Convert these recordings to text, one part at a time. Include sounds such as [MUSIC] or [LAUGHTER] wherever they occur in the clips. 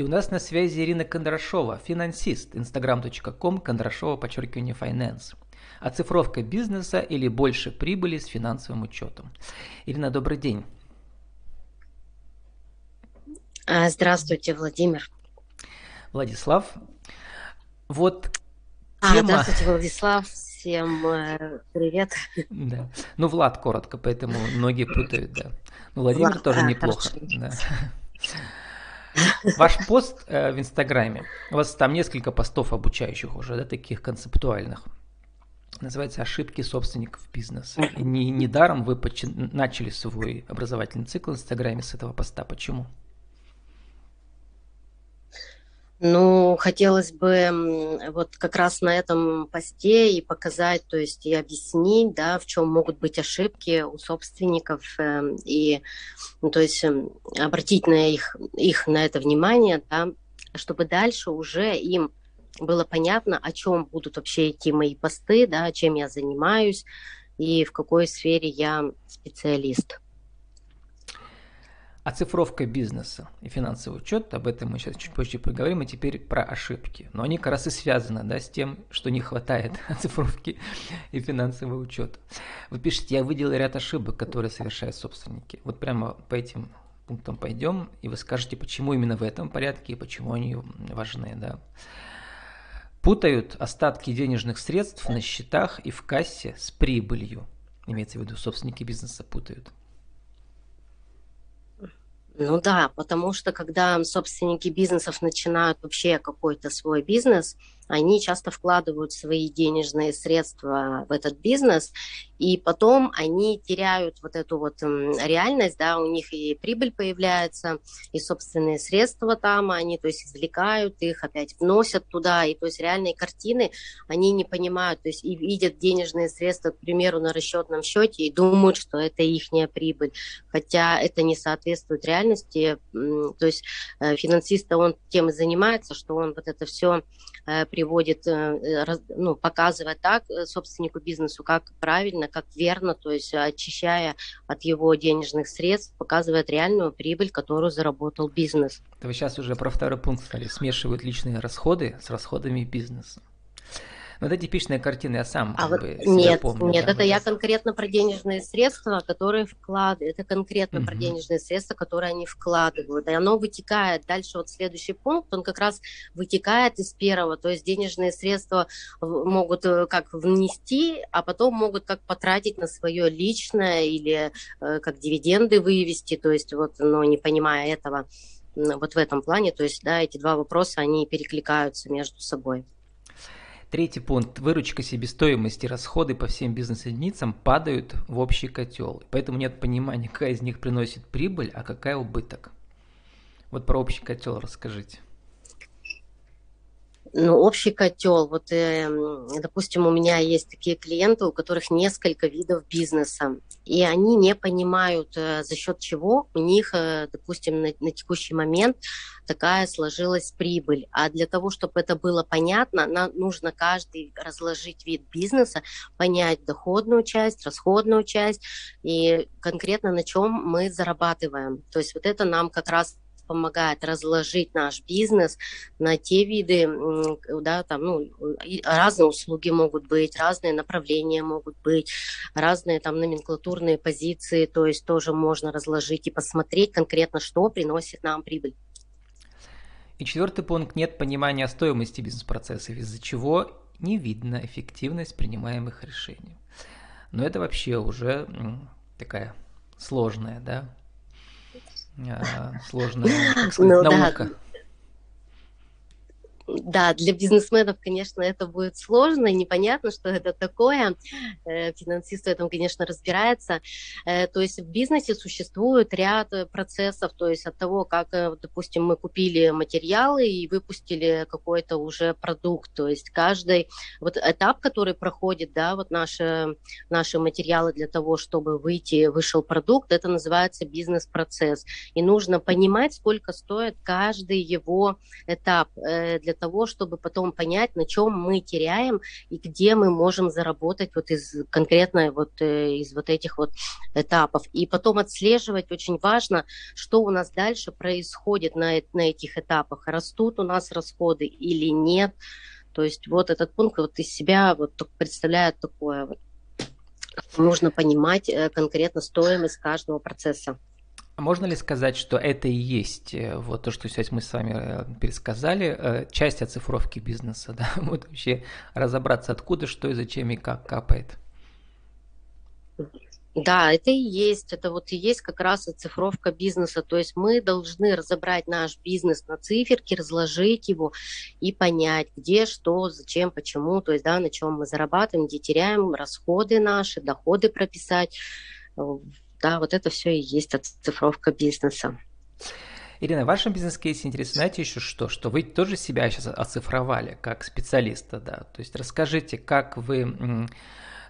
И у нас на связи Ирина Кондрашова, финансист, instagram.com, Кондрашова, подчеркивание, finance. Оцифровка бизнеса или больше прибыли с финансовым учетом. Ирина, добрый день. А, здравствуйте, Владимир. Владислав. Вот а, тема... Здравствуйте, Владислав. Всем э, привет. Да. Ну, Влад коротко, поэтому многие путают, да. Ну, Владимир Влад, тоже а, неплохо. Да. Ваш пост э, в Инстаграме, у вас там несколько постов обучающих уже, да, таких концептуальных. Называется «Ошибки собственников бизнеса». И не, недаром вы начали свой образовательный цикл в Инстаграме с этого поста. Почему? Ну, хотелось бы вот как раз на этом посте и показать, то есть и объяснить, да, в чем могут быть ошибки у собственников, э, и, ну, то есть эм, обратить на их, их на это внимание, да, чтобы дальше уже им было понятно, о чем будут вообще идти мои посты, да, чем я занимаюсь и в какой сфере я специалист. Оцифровка бизнеса и финансовый учет, об этом мы сейчас чуть позже поговорим, и теперь про ошибки. Но они как раз и связаны да, с тем, что не хватает [LAUGHS] оцифровки и финансового учета. Вы пишете, я выделил ряд ошибок, которые совершают собственники. Вот прямо по этим пунктам пойдем, и вы скажете, почему именно в этом порядке и почему они важны. Да. Путают остатки денежных средств на счетах и в кассе с прибылью. Имеется в виду, собственники бизнеса путают. Ну да, потому что когда собственники бизнесов начинают вообще какой-то свой бизнес, они часто вкладывают свои денежные средства в этот бизнес, и потом они теряют вот эту вот реальность, да, у них и прибыль появляется, и собственные средства там, они, то есть, извлекают их, опять вносят туда, и, то есть, реальные картины они не понимают, то есть, и видят денежные средства, к примеру, на расчетном счете, и думают, что это ихняя прибыль, хотя это не соответствует реальности, то есть, э, финансист, он тем и занимается, что он вот это все э, приводит, э, ну, показывает так собственнику бизнесу, как правильно, как верно, то есть очищая от его денежных средств, показывает реальную прибыль, которую заработал бизнес. Это вы сейчас уже про второй пункт стали, смешивают личные расходы с расходами бизнеса. Ну, это типичная картина, я сам а вот бы, нет, помню. Нет, да, это я конкретно про денежные средства, которые вкладывают. Это конкретно угу. про денежные средства, которые они вкладывают. И оно вытекает. Дальше вот следующий пункт, он как раз вытекает из первого. То есть денежные средства могут э, как внести, а потом могут как потратить на свое личное или э, как дивиденды вывести. То есть вот, но не понимая этого, вот в этом плане, то есть, да, эти два вопроса, они перекликаются между собой. Третий пункт. Выручка себестоимости, расходы по всем бизнес-единицам падают в общий котел. Поэтому нет понимания, [LAUGHS] какая из них приносит прибыль, а какая убыток. Вот про общий котел расскажите. Ну, общий котел. Вот, э, допустим, у меня есть такие клиенты, у которых несколько видов бизнеса, и они не понимают, э, за счет чего у них, э, допустим, на, на текущий момент такая сложилась прибыль. А для того, чтобы это было понятно, нам нужно каждый разложить вид бизнеса, понять доходную часть, расходную часть и конкретно на чем мы зарабатываем. То есть вот это нам как раз помогает разложить наш бизнес на те виды, да, там, ну, разные услуги могут быть, разные направления могут быть, разные там номенклатурные позиции, то есть тоже можно разложить и посмотреть конкретно, что приносит нам прибыль. И четвертый пункт – нет понимания стоимости бизнес-процессов, из-за чего не видно эффективность принимаемых решений. Но это вообще уже такая сложная, да, сложная сказать, ну, наука. Да. Да, для бизнесменов, конечно, это будет сложно, непонятно, что это такое. Э, финансист в этом, конечно, разбирается. Э, то есть в бизнесе существует ряд э, процессов, то есть от того, как, допустим, мы купили материалы и выпустили какой-то уже продукт. То есть каждый вот этап, который проходит, да, вот наши, наши материалы для того, чтобы выйти, вышел продукт, это называется бизнес-процесс. И нужно понимать, сколько стоит каждый его этап для того, чтобы потом понять, на чем мы теряем и где мы можем заработать вот из конкретно вот э, из вот этих вот этапов. И потом отслеживать очень важно, что у нас дальше происходит на, на этих этапах. Растут у нас расходы или нет. То есть вот этот пункт вот из себя вот представляет такое вот. Нужно понимать э, конкретно стоимость каждого процесса. А можно ли сказать, что это и есть э, вот то, что сейчас мы с вами э, пересказали, часть оцифровки бизнеса, [LAUGHS] да? Вот вообще разобраться, откуда, что и зачем и как капает. Да, это и есть, это вот и есть как раз оцифровка бизнеса. То есть мы должны разобрать наш бизнес на циферки, разложить его и понять, где, что, зачем, почему, то есть, да, на чем мы зарабатываем, где теряем, расходы наши, доходы прописать. Да, вот это все и есть оцифровка бизнеса. Ирина, в вашем бизнес-кейсе интересно, знаете еще что? Что вы тоже себя сейчас оцифровали как специалиста, да? То есть расскажите, как вы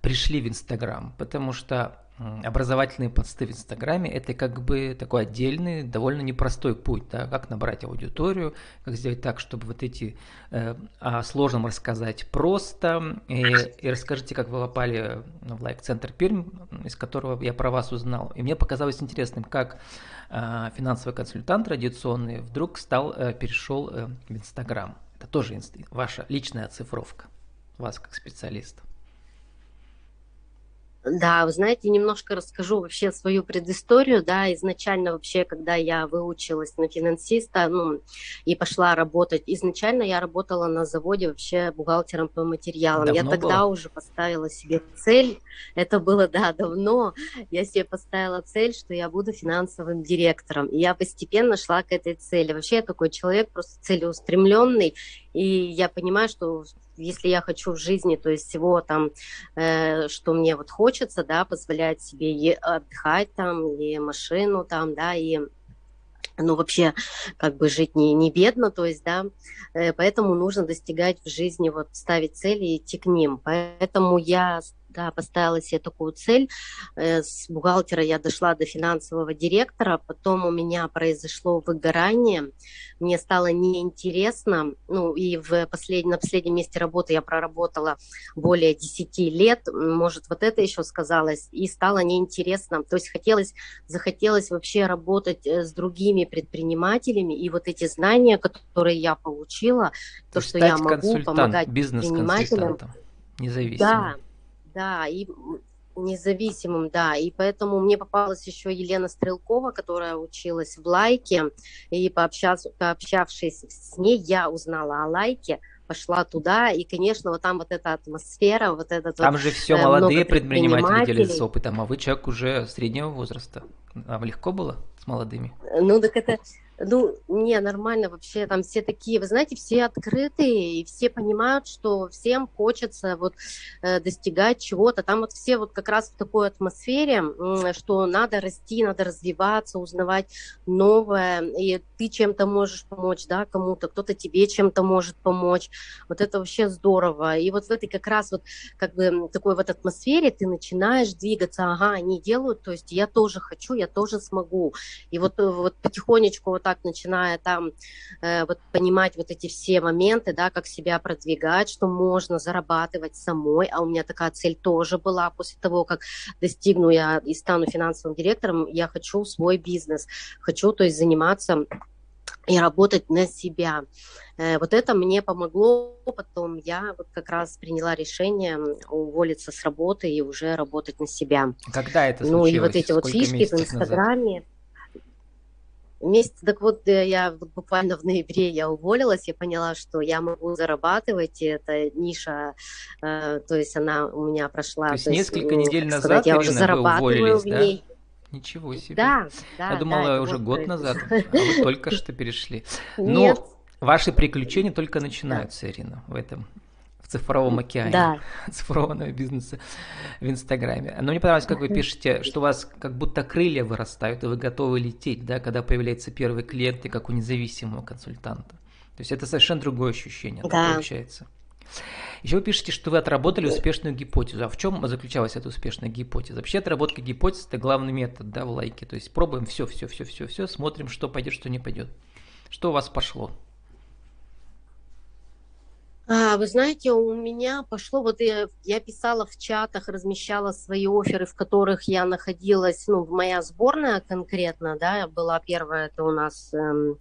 пришли в Инстаграм, потому что образовательные посты в Инстаграме это как бы такой отдельный, довольно непростой путь, да, как набрать аудиторию, как сделать так, чтобы вот эти э, о сложном рассказать просто. И, и расскажите, как вы попали в лайк-центр Пермь, из которого я про вас узнал. И мне показалось интересным, как э, финансовый консультант традиционный вдруг стал, э, перешел э, в Инстаграм. Это тоже инст... ваша личная оцифровка вас как специалиста. Да, вы знаете, немножко расскажу вообще свою предысторию. Да, изначально вообще, когда я выучилась на финансиста, ну, и пошла работать, изначально я работала на заводе вообще бухгалтером по материалам. Давно я тогда было? уже поставила себе цель, это было, да, давно, я себе поставила цель, что я буду финансовым директором. И я постепенно шла к этой цели. Вообще я такой человек просто целеустремленный, и я понимаю, что если я хочу в жизни, то есть всего там, э, что мне вот хочется, да, позволять себе и отдыхать там, и машину там, да, и ну, вообще, как бы жить не, не бедно, то есть, да, э, поэтому нужно достигать в жизни, вот, ставить цели и идти к ним. Поэтому я да, поставила себе такую цель. Э, с бухгалтера я дошла до финансового директора, потом у меня произошло выгорание, мне стало неинтересно, ну и в послед... на последнем месте работы я проработала более 10 лет, может вот это еще сказалось, и стало неинтересно, то есть хотелось, захотелось вообще работать э, с другими предпринимателями, и вот эти знания, которые я получила, то, то что я могу помогать предпринимателям. Независимо. Да, да, и независимым, да, и поэтому мне попалась еще Елена Стрелкова, которая училась в Лайке, и пообщав, пообщавшись с ней, я узнала о Лайке, пошла туда, и, конечно, вот там вот эта атмосфера, вот этот Там вот, же все э, молодые предприниматели с опытом, а вы человек уже среднего возраста. Вам легко было с молодыми? Ну, так это ну, не, нормально вообще, там все такие, вы знаете, все открытые, и все понимают, что всем хочется вот э, достигать чего-то. Там вот все вот как раз в такой атмосфере, что надо расти, надо развиваться, узнавать новое, и ты чем-то можешь помочь, да, кому-то, кто-то тебе чем-то может помочь. Вот это вообще здорово. И вот в этой как раз вот как бы такой вот атмосфере ты начинаешь двигаться, ага, они делают, то есть я тоже хочу, я тоже смогу. И вот, э, вот потихонечку вот так начиная там э, вот понимать вот эти все моменты, да, как себя продвигать, что можно зарабатывать самой, а у меня такая цель тоже была. После того, как достигну я и стану финансовым директором, я хочу свой бизнес, хочу, то есть заниматься и работать на себя. Э, вот это мне помогло, потом я вот как раз приняла решение уволиться с работы и уже работать на себя. Когда это случилось? Ну и вот эти вот фишки в Инстаграме. Назад? Месяц, так вот, э, я буквально в ноябре я уволилась, я поняла, что я могу зарабатывать, и эта ниша, э, то есть она у меня прошла. То есть, то есть несколько недель назад, сказать, я уже зарабатываю в ней. Да? Ничего себе. Да, да. Я думала, да, уже год назад, [LAUGHS] а вы только что перешли. Но ваши приключения только начинаются, Ирина, в этом в цифровом океане да. [LAUGHS] цифрового бизнеса в Инстаграме. Но мне понравилось, как вы пишете, что у вас как будто крылья вырастают, и вы готовы лететь, да, когда появляется первый клиент, и как у независимого консультанта. То есть это совершенно другое ощущение, да. получается. Еще вы пишете, что вы отработали успешную гипотезу. А в чем заключалась эта успешная гипотеза? Вообще отработка гипотез – это главный метод да, в лайке. То есть пробуем все, все, все, все, все, смотрим, что пойдет, что не пойдет. Что у вас пошло? А, вы знаете, у меня пошло, вот я, я писала в чатах, размещала свои оферы, в которых я находилась, ну, моя сборная конкретно, да, была первая, это у нас эм,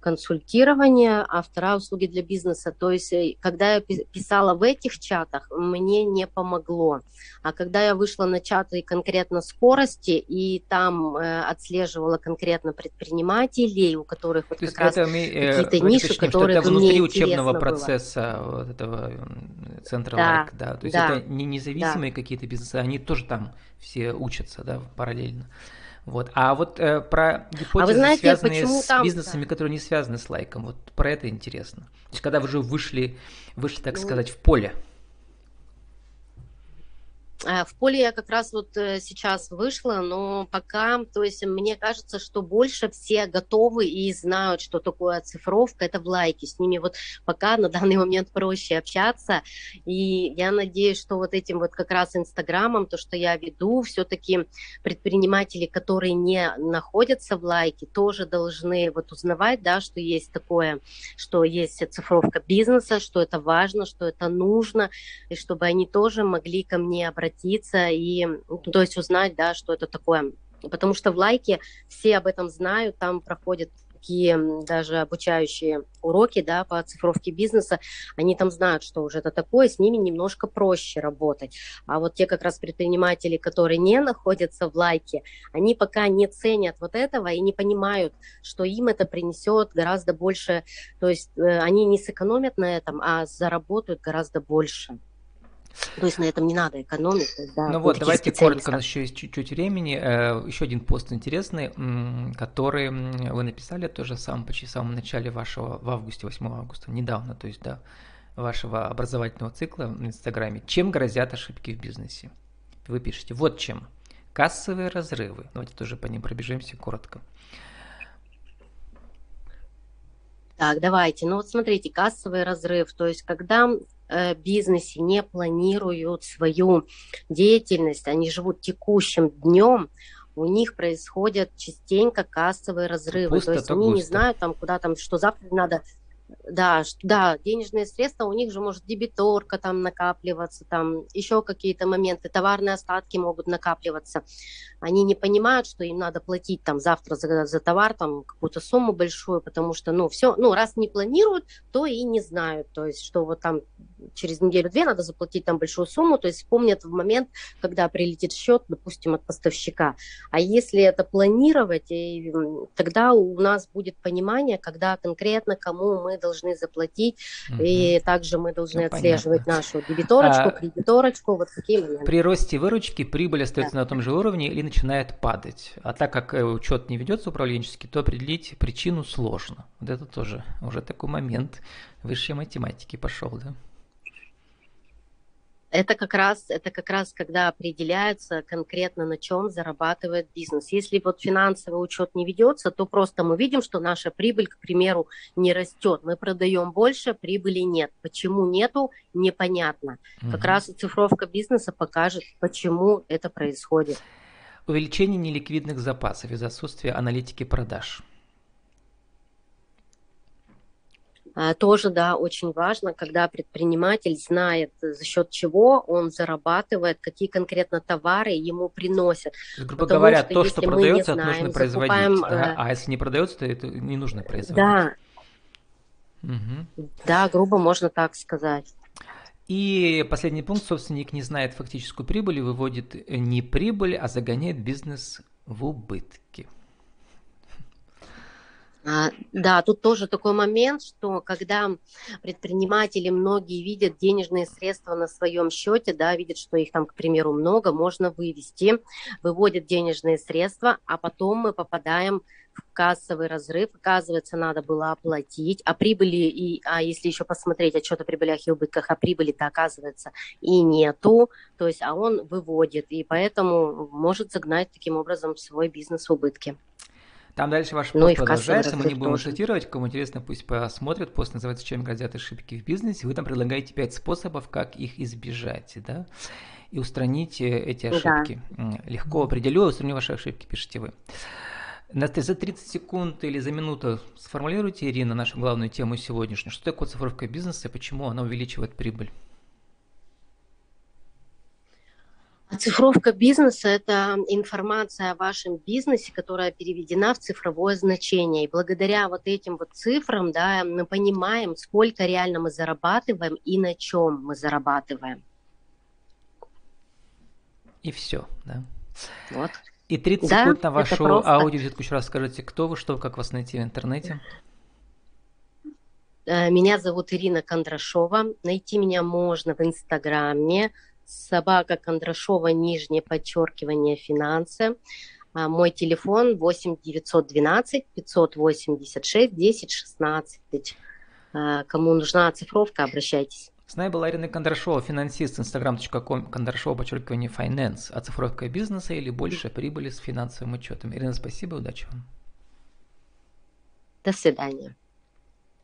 консультирование, а вторая услуги для бизнеса. То есть, э, когда я писала в этих чатах, мне не помогло. А когда я вышла на чаты конкретно скорости и там э, отслеживала конкретно предпринимателей, у которых вот как раз э, какие-то ниши, уточним, которые это внутри учебного процесса было. вот этого центра да, лайк, да. То есть да, это не независимые да. какие-то бизнесы, они тоже там все учатся, да, параллельно. Вот. А вот э, про гипотезы, а вы знаете, связанные с там, бизнесами, которые не связаны с лайком, вот про это интересно. То есть, когда вы уже вышли, вышли, так ну, сказать, в поле, в поле я как раз вот э, сейчас вышла, но пока, то есть мне кажется, что больше все готовы и знают, что такое оцифровка, это в лайке. С ними вот пока на данный момент проще общаться. И я надеюсь, что вот этим вот как раз Инстаграмом, то, что я веду, все-таки предприниматели, которые не находятся в лайке, тоже должны вот узнавать, да, что есть такое, что есть оцифровка бизнеса, что это важно, что это нужно, и чтобы они тоже могли ко мне обратиться обратиться и, ну, то есть узнать, да, что это такое. Потому что в лайке все об этом знают, там проходят такие даже обучающие уроки да, по цифровке бизнеса, они там знают, что уже это такое, с ними немножко проще работать. А вот те как раз предприниматели, которые не находятся в лайке, они пока не ценят вот этого и не понимают, что им это принесет гораздо больше, то есть э, они не сэкономят на этом, а заработают гораздо больше. То есть на этом не надо экономить. Да, ну вот, давайте коротко, у нас еще есть чуть-чуть времени. Э, еще один пост интересный, который вы написали тоже в самом, почти в самом начале вашего, в августе, 8 августа, недавно, то есть, да, вашего образовательного цикла в Инстаграме. Чем грозят ошибки в бизнесе? Вы пишете, вот чем. Кассовые разрывы. Давайте тоже по ним пробежимся коротко. Так, давайте. Ну вот смотрите, кассовый разрыв. То есть когда бизнесе не планируют свою деятельность, они живут текущим днем, у них происходят частенько кассовые разрывы. Пусто, то есть они густо. не знают, там, куда там, что завтра надо да, да, денежные средства, у них же может дебиторка там накапливаться, там еще какие-то моменты, товарные остатки могут накапливаться. Они не понимают, что им надо платить там завтра за, за товар там какую-то сумму большую, потому что, ну, все, ну, раз не планируют, то и не знают, то есть, что вот там через неделю-две надо заплатить там большую сумму, то есть помнят в момент, когда прилетит счет, допустим, от поставщика. А если это планировать, и, тогда у нас будет понимание, когда конкретно кому мы должны заплатить, угу. и также мы должны ну, отслеживать понятно. нашу дебиторочку, а, кредиторочку, вот такие моменты. При росте выручки прибыль остается да. на том же уровне или начинает падать. А так как э, учет не ведется управленчески, то определить причину сложно. Вот это тоже уже такой момент высшей математики пошел, да? Это как раз, это как раз когда определяется конкретно на чем зарабатывает бизнес. Если вот финансовый учет не ведется, то просто мы видим, что наша прибыль, к примеру, не растет. Мы продаем больше, прибыли нет. Почему нету, непонятно. Угу. Как раз цифровка бизнеса покажет, почему это происходит. Увеличение неликвидных запасов из-за отсутствия аналитики продаж. А, тоже, да, очень важно, когда предприниматель знает, за счет чего он зарабатывает, какие конкретно товары ему приносят. грубо Потому говоря, что, то, что продается, знаем, это нужно производить. Закупаем, да? А если не продается, то это не нужно производить. Да. Угу. Да, грубо можно так сказать. И последний пункт, собственник не знает фактическую прибыль и выводит не прибыль, а загоняет бизнес в убытки. А, да, тут тоже такой момент, что когда предприниматели многие видят денежные средства на своем счете, да, видят, что их там, к примеру, много, можно вывести, выводят денежные средства, а потом мы попадаем в кассовый разрыв, оказывается, надо было оплатить, а прибыли, и, а если еще посмотреть отчет о прибылях и убытках, а прибыли-то, оказывается, и нету, то есть, а он выводит, и поэтому может загнать таким образом свой бизнес в убытки. Там дальше ваш ну, пост продолжается, мы не будем тоже. цитировать, кому интересно, пусть посмотрят. Пост называется «Чем грозят ошибки в бизнесе». Вы там предлагаете пять способов, как их избежать, да, и устранить э, эти ошибки. Да. Легко определю, устраню ваши ошибки, пишите вы. За 30 секунд или за минуту сформулируйте, Ирина, нашу главную тему сегодняшнюю. Что такое цифровка бизнеса и почему она увеличивает прибыль? Оцифровка бизнеса – это информация о вашем бизнесе, которая переведена в цифровое значение. И благодаря вот этим вот цифрам да, мы понимаем, сколько реально мы зарабатываем и на чем мы зарабатываем. И все, да? Вот. И 30 да, секунд на вашу аудиовизитку еще раз скажите, кто вы, что, как вас найти в интернете? Э, меня зовут Ирина Кондрашова. Найти меня можно в Инстаграме. Собака Кондрашова, нижнее подчеркивание, финансы. А, мой телефон 8 912 586 10 16. Кому нужна оцифровка, обращайтесь. С нами была Ирина Кондрашова, финансист, instagram.com, кондрашова, подчеркивание, finance, оцифровка бизнеса или больше прибыли с финансовым учетом. Ирина, спасибо, удачи вам. До свидания.